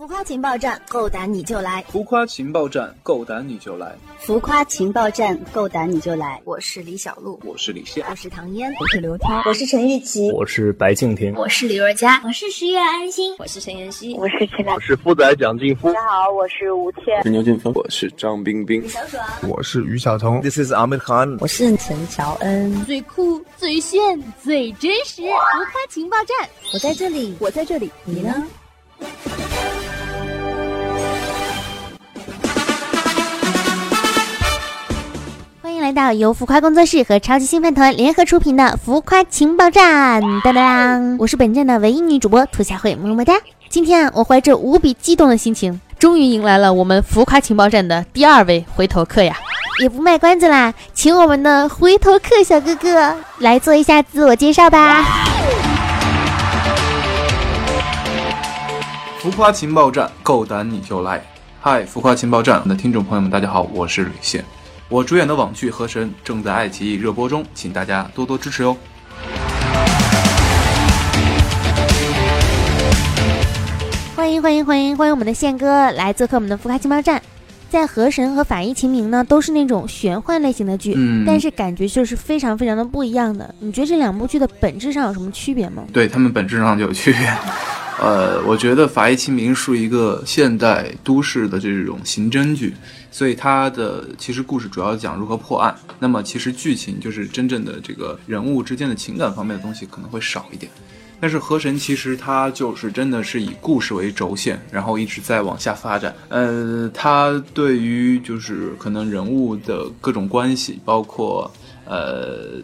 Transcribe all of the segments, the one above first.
浮夸情报站，够胆你就来！浮夸情报站，够胆你就来！浮夸情报站，够胆你就来！我是李小璐，我是李现，我是唐嫣，我是刘涛，我是陈玉琪，我是白敬亭，我是李若佳，我是十月安心，我是陈妍希，我是陈我是富仔蒋劲夫。大家好，我是吴倩，我是牛俊峰，我是张冰冰，小爽，我是于晓彤，This is Ahmed Khan，我是陈乔恩。最酷、最炫、最真实，浮夸情报站，我在这里，我在这里，你呢？到由浮夸工作室和超级星饭团联合出品的浮夸情报站，当当！我是本站的唯一女主播兔小慧，么么哒！今天啊，我怀着无比激动的心情，终于迎来了我们浮夸情报站的第二位回头客呀！也不卖关子啦，请我们的回头客小哥哥来做一下自我介绍吧。浮夸情报站，够胆你就来！嗨，浮夸情报站的听众朋友们，大家好，我是吕现。我主演的网剧《河神》正在爱奇艺热播中，请大家多多支持哟。欢迎欢迎欢迎欢迎我们的宪哥来做客我们的浮夸情报站。在《河神》和《法医秦明》呢，都是那种玄幻类型的剧，嗯，但是感觉就是非常非常的不一样的。你觉得这两部剧的本质上有什么区别吗？对他们本质上就有区别。呃，我觉得《法医秦明》是一个现代都市的这种刑侦剧，所以它的其实故事主要讲如何破案。那么其实剧情就是真正的这个人物之间的情感方面的东西可能会少一点。但是河神其实它就是真的是以故事为轴线，然后一直在往下发展。呃，它对于就是可能人物的各种关系，包括呃。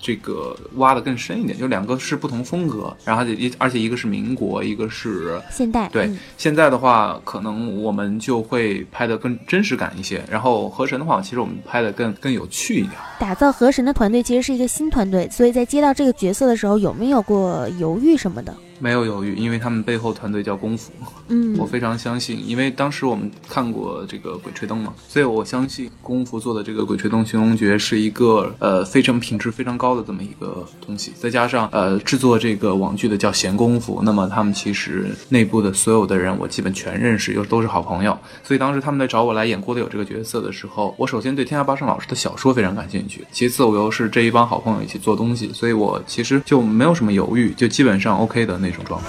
这个挖的更深一点，就两个是不同风格，然后一而且一个是民国，一个是现代。对，嗯、现在的话，可能我们就会拍的更真实感一些。然后河神的话，其实我们拍的更更有趣一点。打造河神的团队其实是一个新团队，所以在接到这个角色的时候，有没有过犹豫什么的？没有犹豫，因为他们背后团队叫功夫，嗯，我非常相信，因为当时我们看过这个《鬼吹灯》嘛，所以我相信功夫做的这个《鬼吹灯·寻龙诀》是一个呃非常品质非常高的这么一个东西，再加上呃制作这个网剧的叫闲功夫，那么他们其实内部的所有的人我基本全认识，又都是好朋友，所以当时他们在找我来演郭德友这个角色的时候，我首先对天下八胜老师的小说非常感兴趣，其次我又是这一帮好朋友一起做东西，所以我其实就没有什么犹豫，就基本上 OK 的那那种状态。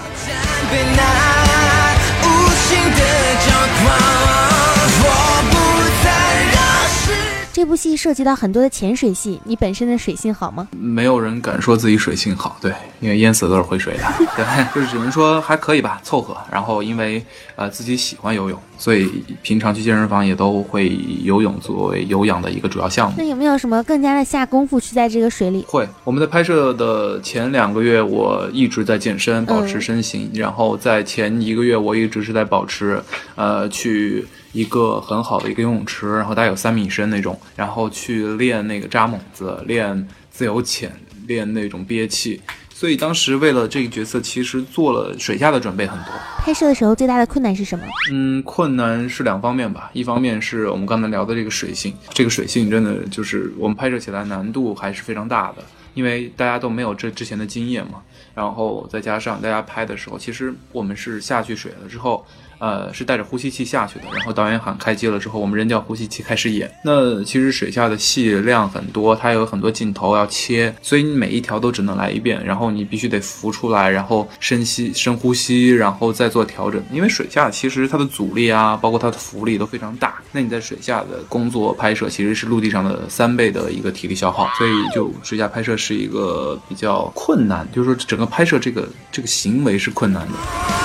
这部戏涉及到很多的潜水戏，你本身的水性好吗？没有人敢说自己水性好，对，因为淹死都是会水的，对，就是只能说还可以吧，凑合。然后因为呃自己喜欢游泳，所以平常去健身房也都会以游泳作为有氧的一个主要项目。那有没有什么更加的下功夫去在这个水里？会，我们在拍摄的前两个月，我一直在健身，保持身形，嗯、然后在前一个月，我一直是在保持呃去。一个很好的一个游泳池，然后大概有三米深那种，然后去练那个扎猛子，练自由潜，练那种憋气。所以当时为了这个角色，其实做了水下的准备很多。拍摄的时候最大的困难是什么？嗯，困难是两方面吧。一方面是我们刚才聊的这个水性，这个水性真的就是我们拍摄起来难度还是非常大的，因为大家都没有这之前的经验嘛。然后再加上大家拍的时候，其实我们是下去水了之后。呃，是带着呼吸器下去的，然后导演喊开机了之后，我们扔掉呼吸器开始演。那其实水下的戏量很多，它有很多镜头要切，所以你每一条都只能来一遍，然后你必须得浮出来，然后深吸深呼吸，然后再做调整。因为水下其实它的阻力啊，包括它的浮力都非常大。那你在水下的工作拍摄其实是陆地上的三倍的一个体力消耗，所以就水下拍摄是一个比较困难，就是说整个拍摄这个这个行为是困难的。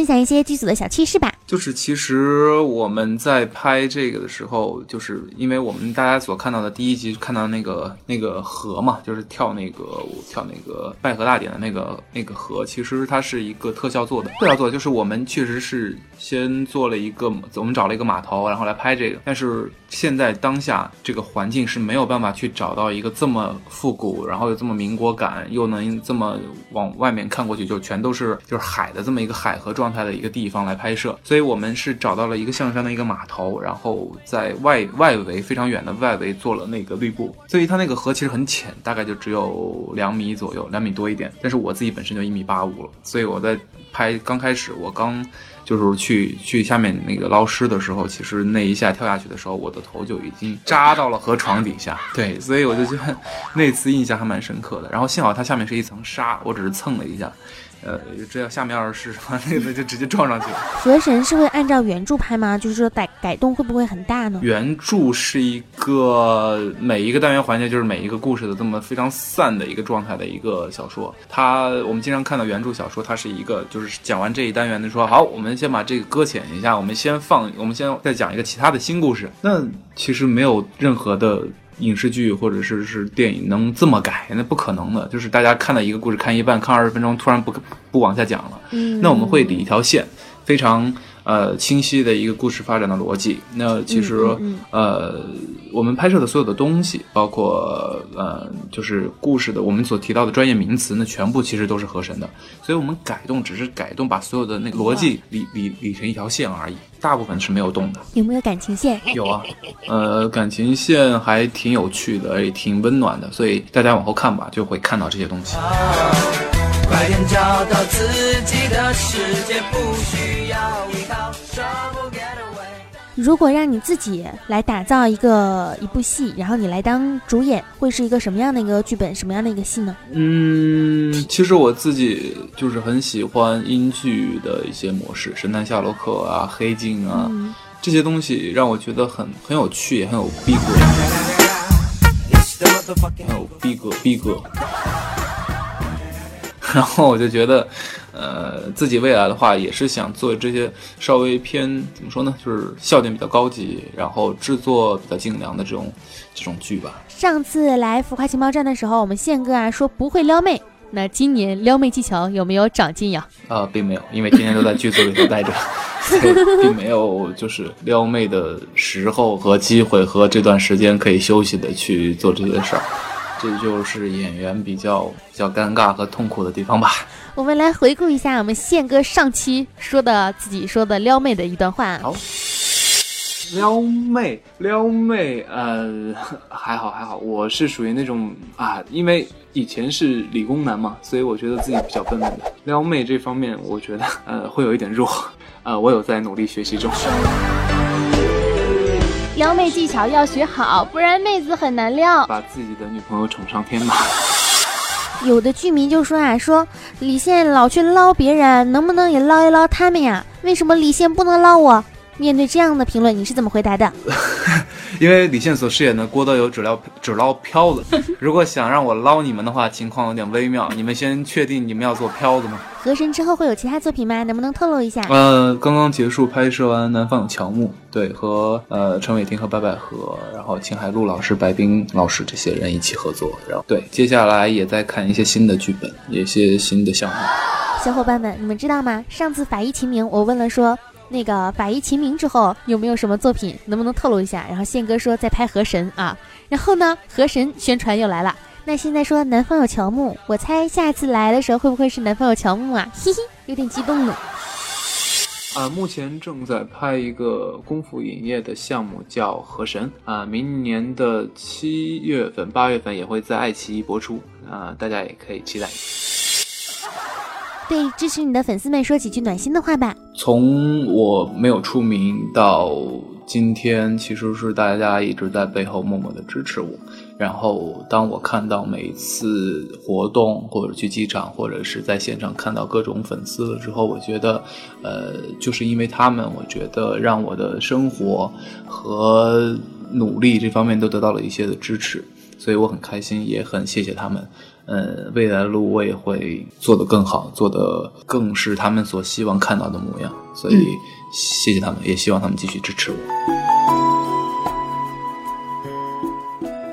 分享一些剧组的小趣事吧。就是其实我们在拍这个的时候，就是因为我们大家所看到的第一集看到那个那个河嘛，就是跳那个跳那个拜河大典的那个那个河，其实它是一个特效做的。特效做就是我们确实是先做了一个，我们找了一个码头，然后来拍这个。但是现在当下这个环境是没有办法去找到一个这么复古，然后又这么民国感，又能这么往外面看过去就全都是就是海的这么一个海河状。状态的一个地方来拍摄，所以我们是找到了一个象山的一个码头，然后在外外围非常远的外围做了那个绿布，所以它那个河其实很浅，大概就只有两米左右，两米多一点。但是我自己本身就一米八五了，所以我在拍刚开始我刚。就是去去下面那个捞尸的时候，其实那一下跳下去的时候，我的头就已经扎到了河床底下。对，所以我就觉得 那次印象还蛮深刻的。然后幸好它下面是一层沙，我只是蹭了一下。呃，这要下面要是 那个就直接撞上去了。河神是会按照原著拍吗？就是说改改动会不会很大呢？原著是一个每一个单元环节就是每一个故事的这么非常散的一个状态的一个小说。它我们经常看到原著小说，它是一个就是讲完这一单元的说好，我们先把这个搁浅一下，我们先放，我们先再讲一个其他的新故事。那其实没有任何的。影视剧或者是是电影能这么改？那不可能的。就是大家看到一个故事看一半，看二十分钟，突然不不往下讲了。嗯，那我们会理一条线，非常呃清晰的一个故事发展的逻辑。那其实呃，我们拍摄的所有的东西，包括呃就是故事的我们所提到的专业名词，那全部其实都是合神的。所以我们改动只是改动，把所有的那个逻辑理理理成一条线而已。大部分是没有动的，有没有感情线？有啊，呃，感情线还挺有趣的，也挺温暖的，所以大家往后看吧，就会看到这些东西。快点找到自己的世界，不需要依靠如果让你自己来打造一个一部戏，然后你来当主演，会是一个什么样的一个剧本，什么样的一个戏呢？嗯，其实我自己就是很喜欢英剧的一些模式，《神探夏洛克》啊，《黑镜》啊，这些东西让我觉得很很有趣，也很有逼格，很有逼格逼格。然后我就觉得。呃，自己未来的话也是想做这些稍微偏怎么说呢，就是笑点比较高级，然后制作比较精良的这种这种剧吧。上次来浮夸情报站的时候，我们宪哥啊说不会撩妹，那今年撩妹技巧有没有长进呀？啊，并没有，因为天天都在剧组里头待着，并没有就是撩妹的时候和机会和这段时间可以休息的去做这些事儿。这就是演员比较比较尴尬和痛苦的地方吧。我们来回顾一下我们宪哥上期说的自己说的撩妹的一段话。好，撩妹，撩妹，呃，还好还好，我是属于那种啊，因为以前是理工男嘛，所以我觉得自己比较笨笨的。撩妹这方面，我觉得呃会有一点弱，呃，我有在努力学习中。撩妹技巧要学好，不然妹子很难撩。把自己的女朋友宠上天吧。有的剧迷就说啊，说李现老去捞别人，能不能也捞一捞他们呀？为什么李现不能捞我？面对这样的评论，你是怎么回答的？因为李现所饰演的郭德友只捞只捞漂子，如果想让我捞你们的话，情况有点微妙。你们先确定你们要做漂子吗？河神之后会有其他作品吗？能不能透露一下？呃，刚刚结束拍摄完《南方有乔木》，对，和呃陈伟霆和白百合，然后秦海璐老师、白冰老师这些人一起合作，然后对，接下来也在看一些新的剧本，一些新的项目。小伙伴们，你们知道吗？上次法医秦明，我问了说。那个法医秦明之后有没有什么作品？能不能透露一下？然后宪哥说在拍河神啊，然后呢河神宣传又来了。那现在说南方有乔木，我猜下次来的时候会不会是南方有乔木啊？嘿嘿，有点激动呢。啊，目前正在拍一个功夫影业的项目叫河神啊，明年的七月份、八月份也会在爱奇艺播出啊，大家也可以期待。对支持你的粉丝们说几句暖心的话吧。从我没有出名到今天，其实是大家一直在背后默默的支持我。然后当我看到每一次活动，或者去机场，或者是在现场看到各种粉丝了之后，我觉得，呃，就是因为他们，我觉得让我的生活和努力这方面都得到了一些的支持，所以我很开心，也很谢谢他们。呃，未来的路我也会做得更好，做得更是他们所希望看到的模样。所以，谢谢他们，也希望他们继续支持我。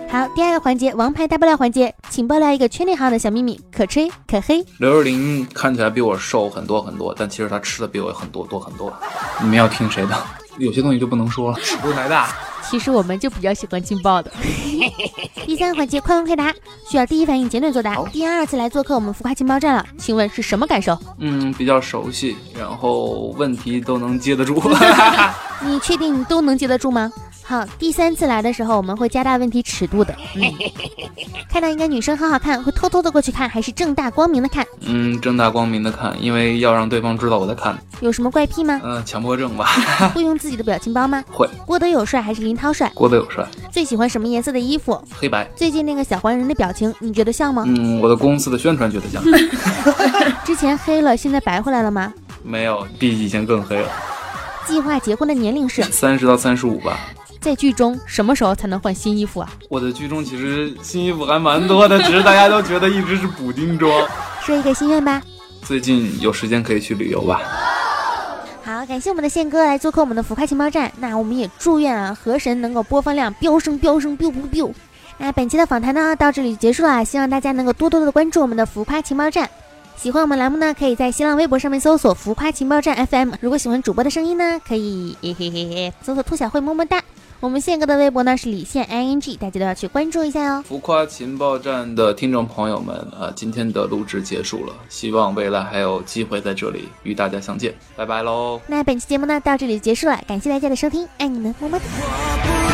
好，第二个环节，王牌大爆料环节，请爆料一个圈内号的小秘密，可吹可黑。刘若琳看起来比我瘦很多很多，但其实她吃的比我很多多很多。你们要听谁的？有些东西就不能说了，尺度太大。其实我们就比较喜欢劲爆的。第三个环节，快问快答，需要第一反应简短作答。第二次来做客我们浮夸情报站了，请问是什么感受？嗯，比较熟悉，然后问题都能接得住。你确定你都能接得住吗？好，第三次来的时候我们会加大问题尺度的。嗯，看到一个女生很好看，会偷偷的过去看，还是正大光明的看？嗯，正大光明的看，因为要让对方知道我在看。有什么怪癖吗？嗯，强迫症吧。会用自己的表情包吗？会。郭德友帅还是林涛帅？郭德友帅。最喜欢什么颜色的衣服？黑白。最近那个小黄人的表情，你觉得像吗？嗯，我的公司的宣传觉得像。之前黑了，现在白回来了吗？没有，比以前更黑了。计划结婚的年龄是三十到三十五吧。在剧中什么时候才能换新衣服啊？我的剧中其实新衣服还蛮多的，只是大家都觉得一直是补丁装。说一个心愿吧。最近有时间可以去旅游吧。好，感谢我们的宪哥来做客我们的浮夸情报站。那我们也祝愿啊，河神能够播放量飙升飙升 biu biu biu。那本期的访谈呢到这里就结束了，希望大家能够多多的关注我们的浮夸情报站。喜欢我们栏目呢，可以在新浪微博上面搜索“浮夸情报站 FM”。如果喜欢主播的声音呢，可以嘿嘿嘿嘿搜索“兔小慧么么哒”。我们宪哥的微博呢是李现 i n g，大家都要去关注一下哟。浮夸情报站的听众朋友们，呃，今天的录制结束了，希望未来还有机会在这里与大家相见，拜拜喽。那本期节目呢到这里就结束了，感谢大家的收听，爱你们，么么哒。